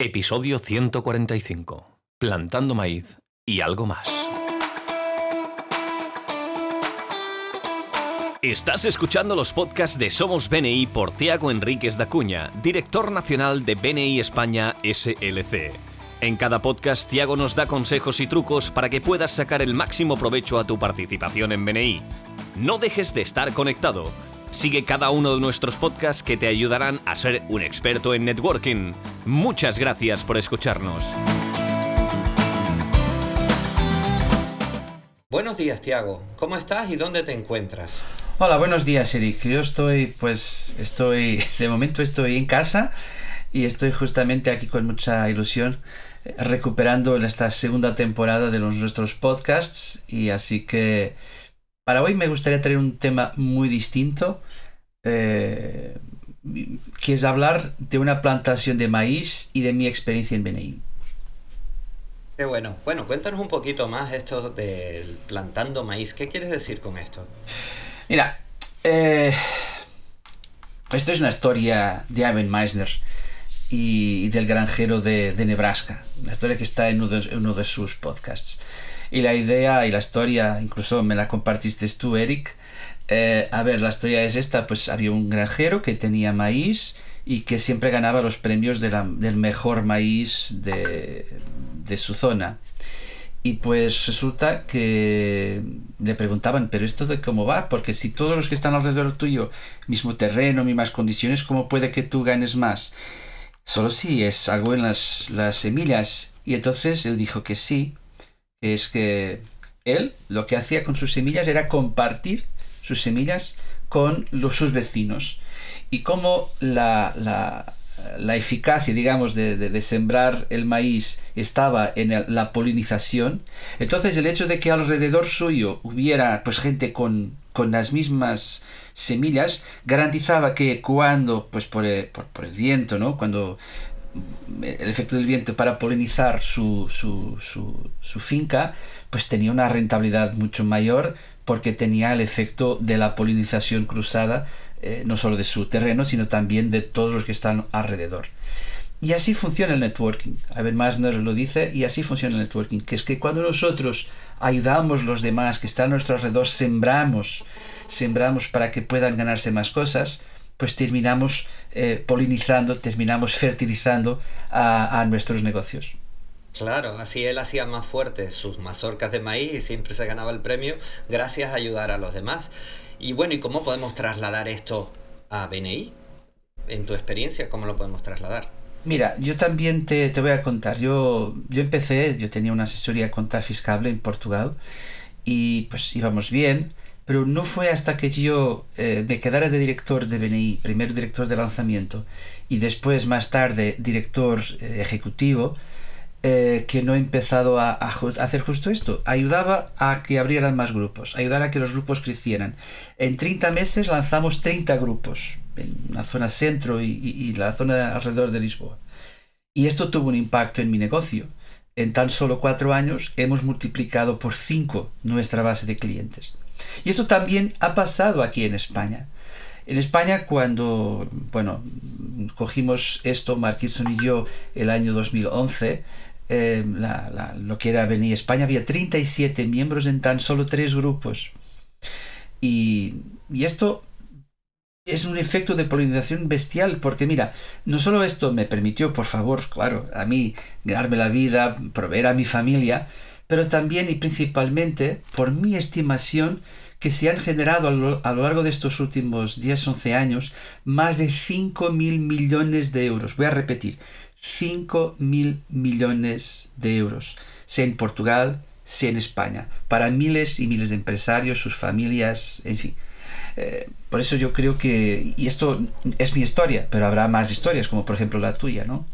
Episodio 145. Plantando maíz y algo más. Estás escuchando los podcasts de Somos BNI por Tiago Enríquez da Cuña, director nacional de BNI España SLC. En cada podcast, Tiago nos da consejos y trucos para que puedas sacar el máximo provecho a tu participación en BNI. No dejes de estar conectado. Sigue cada uno de nuestros podcasts que te ayudarán a ser un experto en networking. Muchas gracias por escucharnos. Buenos días, Tiago. ¿Cómo estás y dónde te encuentras? Hola, buenos días, Eric. Yo estoy, pues, estoy, de momento estoy en casa y estoy justamente aquí con mucha ilusión eh, recuperando esta segunda temporada de los, nuestros podcasts y así que para hoy me gustaría traer un tema muy distinto eh, que es hablar de una plantación de maíz y de mi experiencia en BNI. Qué bueno. Bueno, cuéntanos un poquito más esto del plantando maíz. ¿Qué quieres decir con esto? Mira, eh, esto es una historia de Ivan Meisner y del granjero de, de Nebraska, una historia que está en uno de, uno de, sus podcasts. Y la idea y la historia, incluso me la compartiste tú, Eric. Eh, a ver, la historia es esta, pues había un granjero que tenía maíz y que siempre ganaba los premios del mejor maíz de, su zona. Y pues resulta que le preguntaban, pero esto de cómo va, porque si todos los que están alrededor tuyo, mismo terreno, mismas condiciones, ¿cómo puede que tú ganes más? Solo si es algo en las, las semillas. Y entonces él dijo que sí, es que él lo que hacía con sus semillas era compartir sus semillas con los, sus vecinos. Y como la, la, la eficacia, digamos, de, de, sembrar el maíz estaba en la polinización, entonces el hecho de que alrededor suyo hubiera pues gente con, con las mismas semillas garantizaba que cuando, pues por el, por, por el viento, ¿no? Cuando el efecto del viento para polinizar su, su, su, su, finca, pues tenía una rentabilidad mucho mayor porque tenía el efecto de la polinización cruzada eh, no solo de su terreno, sino también de todos los que están alrededor. Y así funciona el networking. A ver, Masner lo dice, y así funciona el networking, que es que cuando nosotros ayudamos a los demás que están a nuestro alrededor, sembramos, sembramos para que puedan ganarse más cosas, pues terminamos eh, polinizando, terminamos fertilizando a nuestros negocios. Claro, así él hacía más fuertes sus mazorcas de maíz y siempre se ganaba el premio gracias a ayudar a los demás. Y bueno, ¿y cómo podemos trasladar esto a BNI? En tu experiencia, ¿cómo lo podemos trasladar? Mira, yo también te, te voy a contar. Yo, yo empecé, yo tenía una asesoría contar fiscal en Portugal y pues íbamos bien, pero no fue hasta que yo eh, me quedara de director de BNI, primer director de lanzamiento y después más tarde director eh, ejecutivo, eh, que no he empezado a, hacer justo esto. Ayudaba a que abrieran más grupos, ayudar a que los grupos crecieran. En 30 meses lanzamos 30 grupos en la zona centro y, y, y, la zona alrededor de Lisboa. Y esto tuvo un impacto en mi negocio. En tan solo cuatro años hemos multiplicado por cinco nuestra base de clientes. Y eso también ha pasado aquí en España. En España, cuando bueno, cogimos esto, Mark Kirson y yo, el año 2011, eh, lo que era venir España, había 37 miembros en tan solo tres grupos. Y, esto es un efecto de polinización bestial, porque mira, no solo esto me permitió, por favor, claro, a mí ganarme la vida, proveer a mi familia, pero también y principalmente por mi estimación que se han generado a lo, largo de estos últimos 10-11 años más de 5 mil millones de euros. Voy a repetir, 5 mil millones de euros, sea en Portugal, sea en España, para miles y miles de empresarios, sus familias, en fin. Eh, por eso yo creo que, y esto es mi historia, pero habrá más historias, como por ejemplo la tuya, ¿no?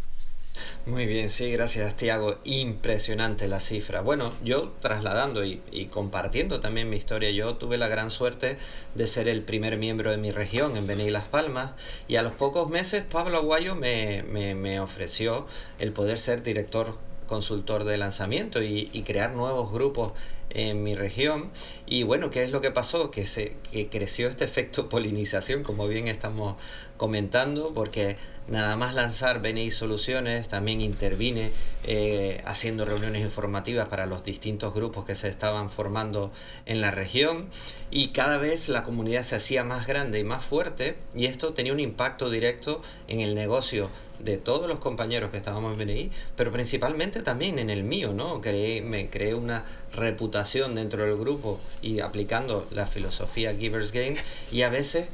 Muy bien, sí, gracias Tiago. Impresionante la cifra. Bueno, yo trasladando y, y, compartiendo también mi historia, yo tuve la gran suerte de ser el primer miembro de mi región en Beni Las Palmas y a los pocos meses Pablo Aguayo me, me, me ofreció el poder ser director consultor de lanzamiento y, crear nuevos grupos en mi región. Y bueno, ¿qué es lo que pasó? Que, se, que creció este efecto polinización, como bien estamos comentando, porque nada más lanzar BNI Soluciones, también intervine eh, haciendo reuniones informativas para los distintos grupos que se estaban formando en la región y cada vez la comunidad se hacía más grande y más fuerte y esto tenía un impacto directo en el negocio de todos los compañeros que estábamos en BNI, pero principalmente también en el mío, ¿no? me creé una reputación dentro del grupo y aplicando la filosofía Givers Gain y a veces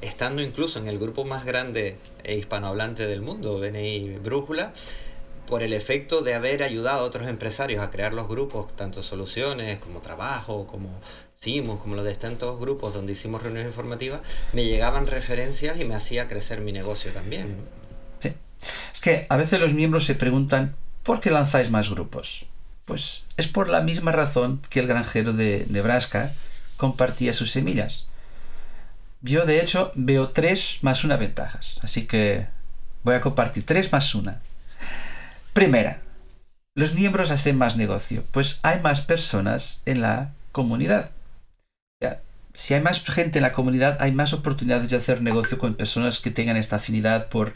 estando incluso en el grupo más grande e hispanohablante del mundo, BNI Brújula, por el efecto de haber ayudado a otros empresarios a crear los grupos, tanto soluciones como trabajo, como Simos, como los de tantos grupos donde hicimos reuniones informativas, me llegaban referencias y me hacía crecer mi negocio también. Es que a veces los miembros se preguntan, ¿por qué lanzáis más grupos? Pues es por la misma razón que el granjero de Nebraska compartía sus semillas yo de hecho veo tres más una ventajas, así que voy a compartir tres más una. Primera, los miembros hacen más negocio, pues hay más personas en la comunidad. si hay más gente en la comunidad, hay más oportunidades de hacer negocio con personas que tengan esta afinidad por,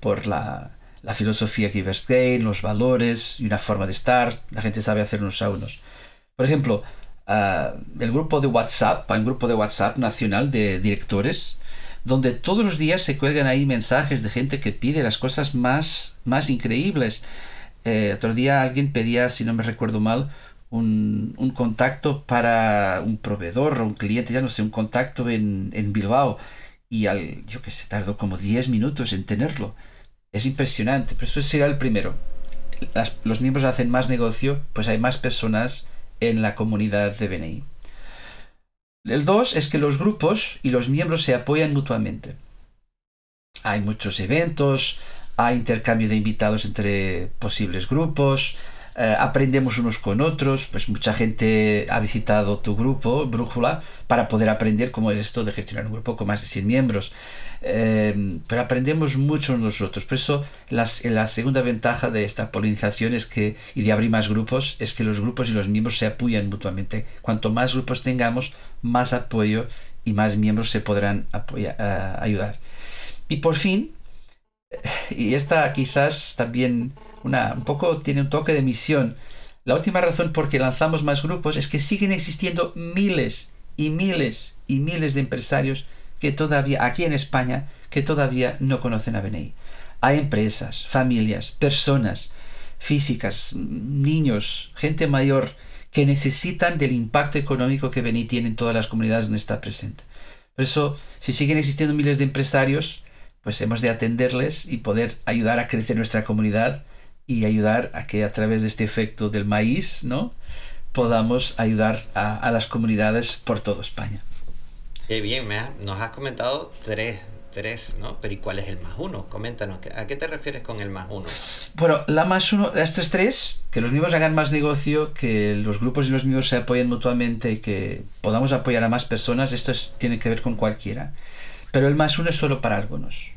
por la, la filosofía Givers Gain, los valores y una forma de estar. La gente sabe hacer unos a unos. Por ejemplo, uh, el grupo de WhatsApp, un grupo de WhatsApp nacional de directores, donde todos los días se cuelgan ahí mensajes de gente que pide las cosas más, más increíbles. Eh, otro día alguien pedía, si no me recuerdo mal, un, un, contacto para un proveedor o un cliente, ya no sé, un contacto en, en Bilbao. Y al, yo que sé, tardó como 10 minutos en tenerlo. Es impresionante, pero eso será el primero. los miembros hacen más negocio, pues hay más personas en la comunidad de BNI. El 2 es que los grupos y los miembros se apoyan mutuamente. Hay muchos eventos, hay intercambio de invitados entre posibles grupos, eh, aprendemos unos con otros, pues mucha gente ha visitado tu grupo, Brújula, para poder aprender cómo es esto de gestionar un grupo con más de 100 miembros. Em, pero aprendemos mucho nosotros. Por eso la segunda ventaja de esta polinización es que, y de abrir más grupos es que los grupos y los miembros se apoyan mutuamente. Cuanto más grupos tengamos, más apoyo y más miembros se podrán ayudar. Y por fin, y esta quizás también una, un poco tiene un toque de misión, la última razón por que lanzamos más grupos es que siguen existiendo miles y miles y miles de empresarios que todavía, aquí en España, que todavía no conocen a BNI. Hay empresas, familias, personas físicas, niños, gente mayor, que necesitan del impacto económico que BNI tiene en todas las comunidades donde está presente. Por eso, si siguen existiendo miles de empresarios, pues hemos de atenderles y poder ayudar a crecer nuestra comunidad y ayudar a que a través de este efecto del maíz, ¿no? podamos ayudar a, a las comunidades por toda España. Qué bien, me nos has comentado tres, tres, ¿no? Pero ¿y cuál es el más uno? Coméntanos, ¿a qué te refieres con el más uno? Bueno, la más uno, estos tres, que los miembros hagan más negocio, que los grupos y los miembros se apoyen mutuamente que podamos apoyar a más personas, esto tiene que ver con cualquiera. Pero el más uno es solo para algunos.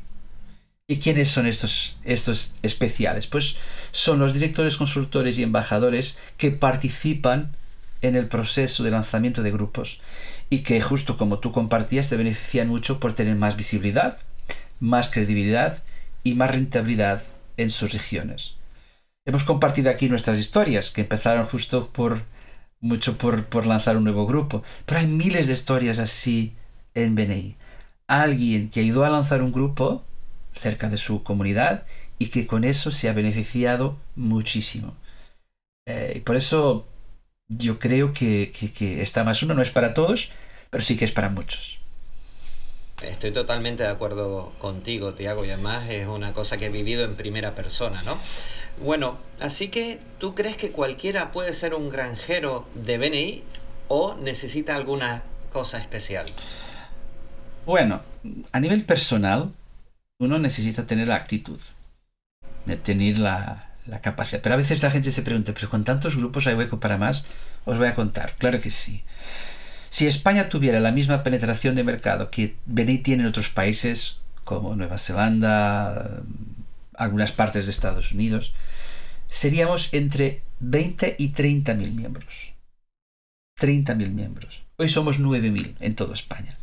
¿Y quiénes son estos, estos especiales? Pues son los directores, consultores y embajadores que participan en el proceso de lanzamiento de grupos y que justo como tú compartías te benefician mucho por tener más visibilidad, más credibilidad y más rentabilidad en sus regiones. Hemos compartido aquí nuestras historias que empezaron justo por mucho por, por lanzar un nuevo grupo, pero hay miles de historias así en BNI. Alguien que ayudó a lanzar un grupo cerca de su comunidad y que con eso se ha beneficiado muchísimo. Eh, y por eso yo creo que, que, esta más uno no es para todos, pero sí que es para muchos. Estoy totalmente de acuerdo contigo, Tiago, y además es una cosa que he vivido en primera persona, ¿no? Bueno, así que tú crees que cualquiera puede ser un granjero de BNI o necesita alguna cosa especial? Bueno, a nivel personal, uno necesita tener la actitud, de tener la, la capacidad. Pero a veces la gente se pregunta, pero con tantos grupos hay hueco para más. Os voy a contar, claro que sí. Si España tuviera la misma penetración de mercado que BNI tiene en otros países, como Nueva Zelanda, algunas partes de Estados Unidos, seríamos entre 20 y 30 mil miembros. 30 mil miembros. Hoy somos 9 mil en toda España.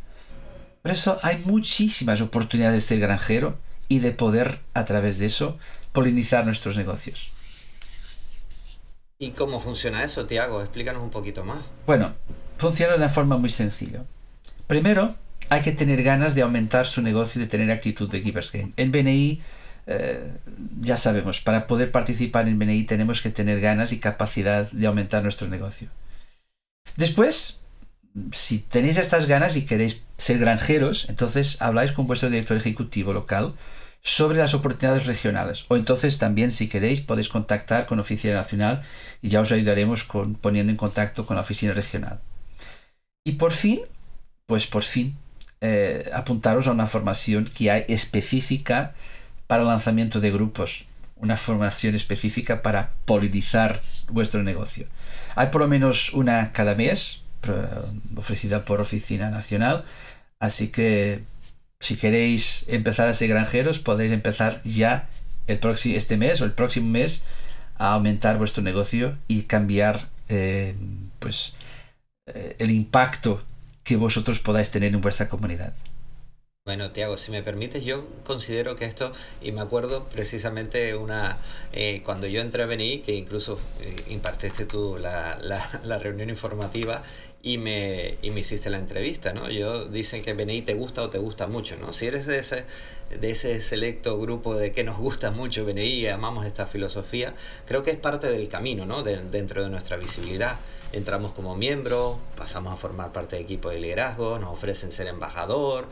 Por eso hay muchísimas oportunidades de ser granjero y de poder, a través de eso, polinizar nuestros negocios. ¿Y cómo funciona eso, Tiago? Explícanos un poquito más. Bueno, funciona de una forma muy sencilla. Primero, hay que tener ganas de aumentar su negocio y de tener actitud de Keepers Game. En BNI, eh, ya sabemos, para poder participar en BNI tenemos que tener ganas y capacidad de aumentar nuestro negocio. Después, si tenéis estas ganas y queréis ser granjeros, entonces habláis con vuestro director ejecutivo local sobre las oportunidades regionales. O entonces también, si queréis, podéis contactar con Oficina Nacional y ya os ayudaremos con, poniendo en contacto con la Oficina Regional. Y por fin, pues por fin, eh, apuntaros a una formación que hay específica para lanzamiento de grupos, una formación específica para polinizar vuestro negocio. Hay por lo menos una cada mes, ofrecida por Oficina Nacional, así que si queréis empezar a ser granjeros, podéis empezar ya el próximo, este mes o el próximo mes a aumentar vuestro negocio y cambiar eh, pues, eh, el impacto que vosotros podáis tener en vuestra comunidad. Bueno, Tiago, si me permites, yo considero que esto, y me acuerdo precisamente una eh, cuando yo entré a BNI, que incluso eh, impartiste tú la, la, reunión informativa y me, y me hiciste la entrevista, ¿no? Yo dicen que BNI te gusta o te gusta mucho, ¿no? Si eres de ese, de ese selecto grupo de que nos gusta mucho BNI amamos esta filosofía, creo que es parte del camino, ¿no? dentro de nuestra visibilidad entramos como miembro, pasamos a formar parte del equipo de liderazgo, nos ofrecen ser embajador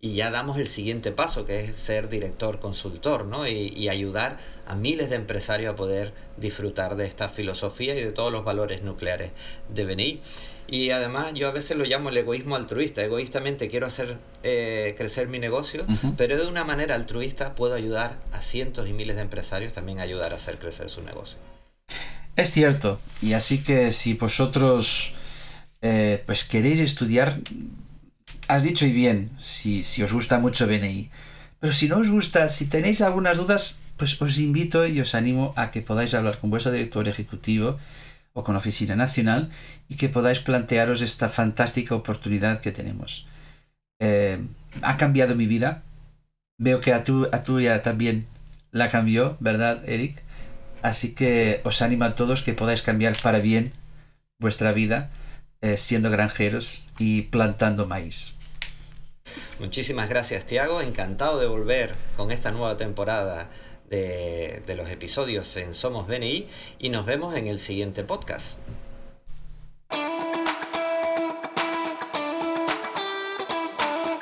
y ya damos el siguiente paso que es ser director consultor ¿no? y, ayudar a miles de empresarios a poder disfrutar de esta filosofía y de todos los valores nucleares de BNI. Y además yo a veces lo llamo el egoísmo altruista. Egoístamente quiero hacer eh, crecer mi negocio, pero de una manera altruista puedo ayudar a cientos y miles de empresarios también a ayudar a hacer crecer su negocio. Es cierto, y así que si vosotros eh, pues queréis estudiar, has dicho y bien, si, si os gusta mucho BNI, pero si no os gusta, si tenéis algunas dudas, pues os invito y os animo a que podáis hablar con vuestro director ejecutivo o con la Oficina Nacional y que podáis plantearos esta fantástica oportunidad que tenemos. Eh, ha cambiado mi vida. Veo que a tu, a tuya también la cambió, ¿verdad, Eric? Así que os animo a todos que podáis cambiar para bien vuestra vida eh, siendo granjeros y plantando maíz. Muchísimas gracias, Tiago. Encantado de volver con esta nueva temporada de, de los episodios en Somos BNI y nos vemos en el siguiente podcast.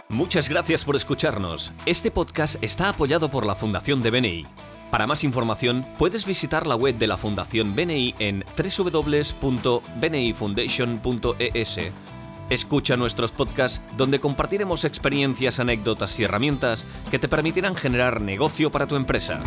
Muchas gracias por escucharnos. Este podcast está apoyado por la Fundación de BNI. Para más información, puedes visitar la web de la Fundación BNI en www.bnifoundation.es. Escucha nuestros podcasts donde compartiremos experiencias, anécdotas y herramientas que te permitirán generar negocio para tu empresa.